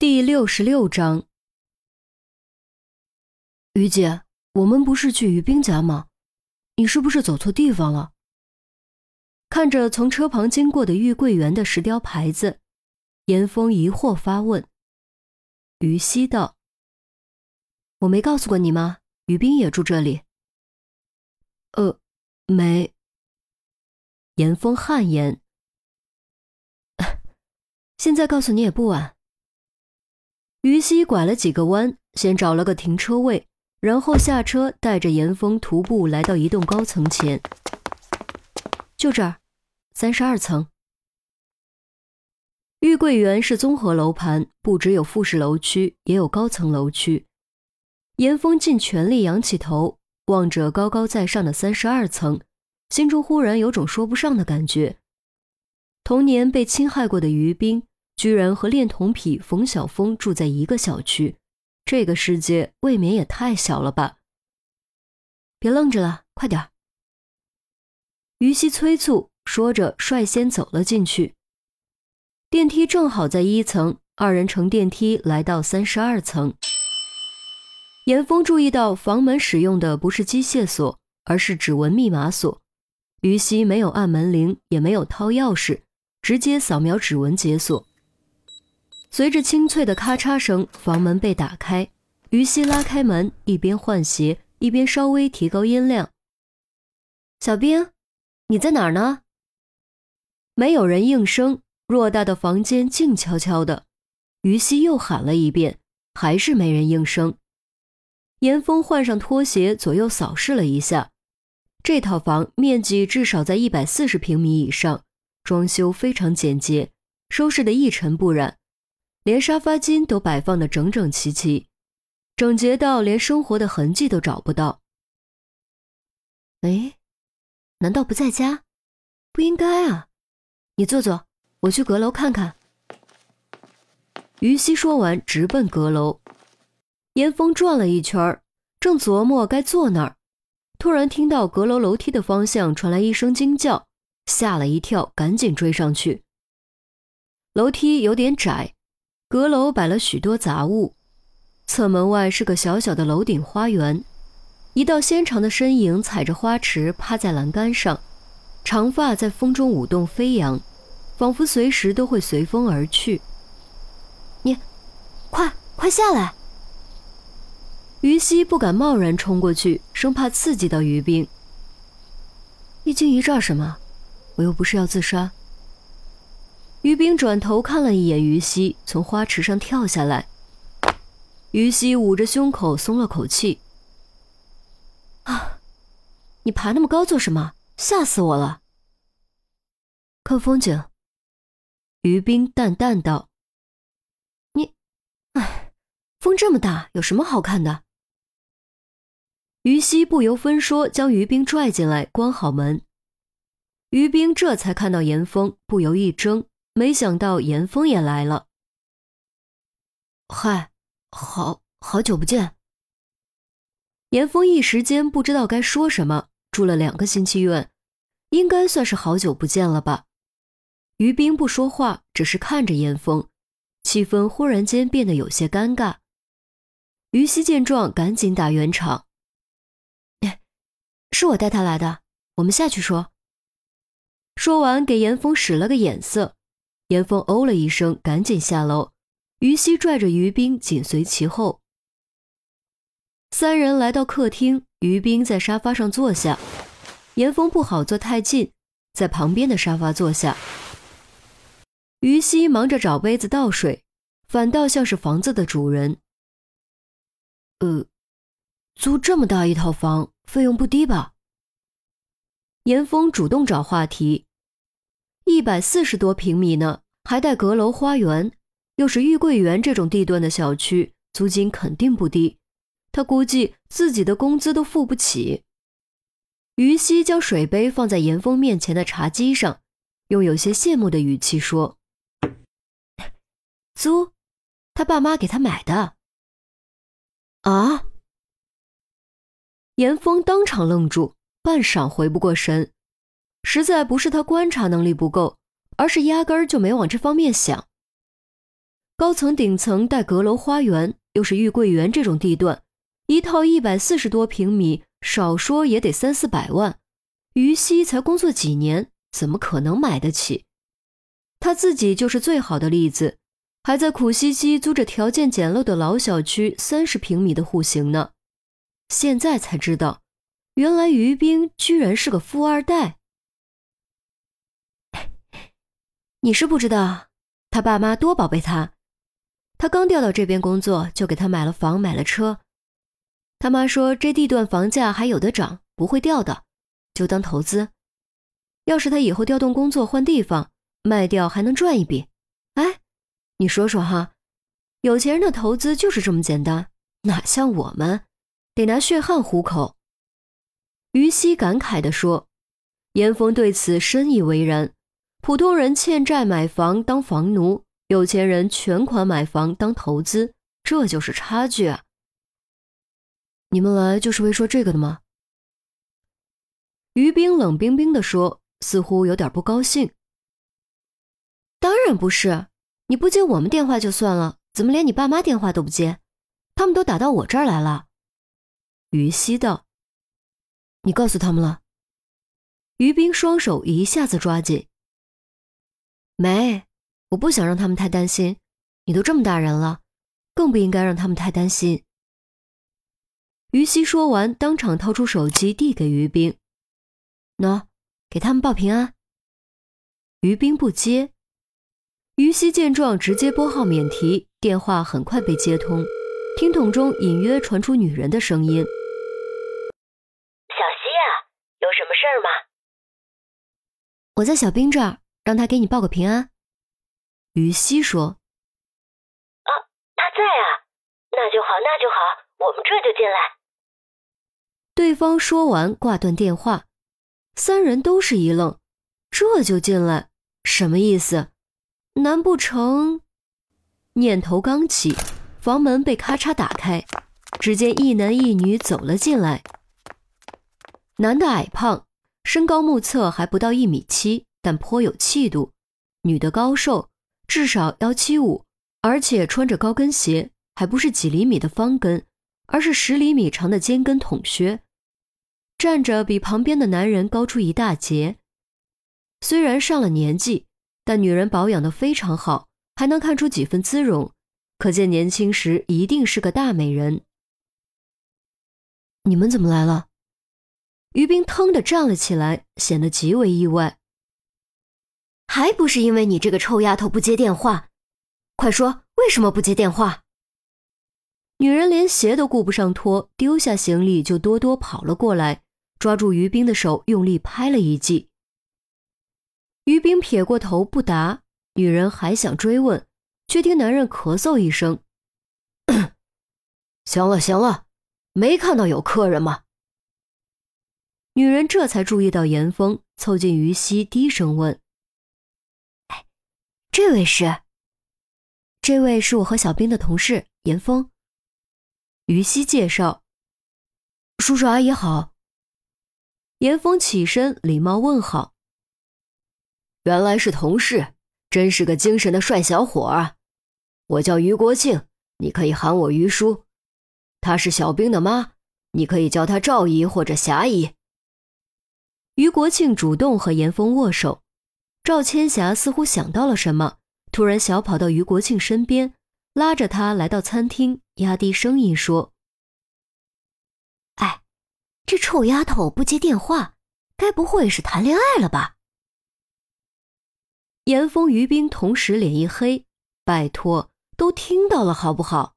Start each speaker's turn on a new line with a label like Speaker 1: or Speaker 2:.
Speaker 1: 第六十六章，于姐，我们不是去于冰家吗？你是不是走错地方了？看着从车旁经过的玉桂园的石雕牌子，严峰疑惑发问。于西道：“我没告诉过你吗？于冰也住这里。”呃，没。严峰汗颜。现在告诉你也不晚。于西拐了几个弯，先找了个停车位，然后下车，带着严峰徒步来到一栋高层前。就这儿，三十二层。玉桂园是综合楼盘，不只有复式楼区，也有高层楼区。严峰尽全力仰起头，望着高高在上的三十二层，心中忽然有种说不上的感觉。童年被侵害过的于冰。居然和恋童癖冯晓峰住在一个小区，这个世界未免也太小了吧！别愣着了，快点于西催促，说着率先走了进去。电梯正好在一层，二人乘电梯来到三十二层。严峰注意到房门使用的不是机械锁，而是指纹密码锁。于西没有按门铃，也没有掏钥匙，直接扫描指纹解锁。随着清脆的咔嚓声，房门被打开。于西拉开门，一边换鞋，一边稍微提高音量：“小兵，你在哪儿呢？”没有人应声，偌大的房间静悄悄的。于西又喊了一遍，还是没人应声。严峰换上拖鞋，左右扫视了一下，这套房面积至少在一百四十平米以上，装修非常简洁，收拾得一尘不染。连沙发巾都摆放的整整齐齐，整洁到连生活的痕迹都找不到。哎，难道不在家？不应该啊！你坐坐，我去阁楼看看。于西说完，直奔阁楼。严峰转了一圈，正琢磨该坐哪儿，突然听到阁楼楼梯的方向传来一声惊叫，吓了一跳，赶紧追上去。楼梯有点窄。阁楼摆了许多杂物，侧门外是个小小的楼顶花园，一道纤长的身影踩着花池趴在栏杆上，长发在风中舞动飞扬，仿佛随时都会随风而去。你，快快下来！于西不敢贸然冲过去，生怕刺激到于冰。一惊一乍什么？我又不是要自杀。于冰转头看了一眼于西，从花池上跳下来。于西捂着胸口，松了口气。啊，你爬那么高做什么？吓死我了！看风景。于冰淡淡道：“你，哎，风这么大，有什么好看的？”于西不由分说，将于冰拽进来，关好门。于冰这才看到严峰，不由一怔。没想到严峰也来了。嗨，好好久不见。严峰一时间不知道该说什么。住了两个星期院，应该算是好久不见了吧？于冰不说话，只是看着严峰，气氛忽然间变得有些尴尬。于西见状，赶紧打圆场：“是我带他来的，我们下去说。”说完，给严峰使了个眼色。严峰哦了一声，赶紧下楼。于西拽着于冰紧随其后。三人来到客厅，于冰在沙发上坐下，严峰不好坐太近，在旁边的沙发坐下。于西忙着找杯子倒水，反倒像是房子的主人。呃，租这么大一套房，费用不低吧？严峰主动找话题。一百四十多平米呢，还带阁楼花园，又是玉桂园这种地段的小区，租金肯定不低。他估计自己的工资都付不起。于西将水杯放在严峰面前的茶几上，用有些羡慕的语气说：“ 租，他爸妈给他买的。”啊！严峰当场愣住，半晌回不过神。实在不是他观察能力不够，而是压根儿就没往这方面想。高层顶层带阁楼花园，又是玉桂园这种地段，一套一百四十多平米，少说也得三四百万。于西才工作几年，怎么可能买得起？他自己就是最好的例子，还在苦兮兮租着条件简陋的老小区三十平米的户型呢。现在才知道，原来于冰居然是个富二代。你是不知道，他爸妈多宝贝他。他刚调到这边工作，就给他买了房，买了车。他妈说这地段房价还有的涨，不会掉的，就当投资。要是他以后调动工作换地方，卖掉还能赚一笔。哎，你说说哈，有钱人的投资就是这么简单，哪像我们，得拿血汗糊口。于西感慨地说，严峰对此深以为然。普通人欠债买房当房奴，有钱人全款买房当投资，这就是差距啊！你们来就是为说这个的吗？于冰冷冰冰地说，似乎有点不高兴。当然不是，你不接我们电话就算了，怎么连你爸妈电话都不接？他们都打到我这儿来了。于西道：“你告诉他们了？”于冰双手一下子抓紧。没，我不想让他们太担心。你都这么大人了，更不应该让他们太担心。于西说完，当场掏出手机递给于冰：“喏，给他们报平安。”于冰不接。于西见状，直接拨号免提，电话很快被接通，听筒中隐约传出女人的声音：“
Speaker 2: 小西啊，有什么事儿吗？
Speaker 1: 我在小兵这儿。”让他给你报个平安。”于西说。
Speaker 2: “啊，他在啊，那就好，那就好，我们这就进来。”
Speaker 1: 对方说完挂断电话，三人都是一愣，这就进来，什么意思？难不成？念头刚起，房门被咔嚓打开，只见一男一女走了进来。男的矮胖，身高目测还不到一米七。但颇有气度，女的高瘦，至少幺七五，而且穿着高跟鞋，还不是几厘米的方跟，而是十厘米长的尖跟筒靴，站着比旁边的男人高出一大截。虽然上了年纪，但女人保养的非常好，还能看出几分姿容，可见年轻时一定是个大美人。你们怎么来了？于冰腾地站了起来，显得极为意外。还不是因为你这个臭丫头不接电话，快说为什么不接电话？女人连鞋都顾不上脱，丢下行李就哆哆跑了过来，抓住于冰的手，用力拍了一记。于冰撇过头不答，女人还想追问，却听男人咳嗽一声：“ 行了行了，没看到有客人吗？”女人这才注意到严峰，凑近于西，低声问。这位是，这位是我和小兵的同事严峰。于西介绍：“叔叔阿姨好。”严峰起身礼貌问好。原来是同事，真是个精神的帅小伙啊！我叫于国庆，你可以喊我于叔。他是小兵的妈，你可以叫他赵姨或者霞姨。于国庆主动和严峰握手。赵千霞似乎想到了什么，突然小跑到于国庆身边，拉着他来到餐厅，压低声音说：“哎，这臭丫头不接电话，该不会是谈恋爱了吧？”严峰、于斌同时脸一黑：“拜托，都听到了好不好？”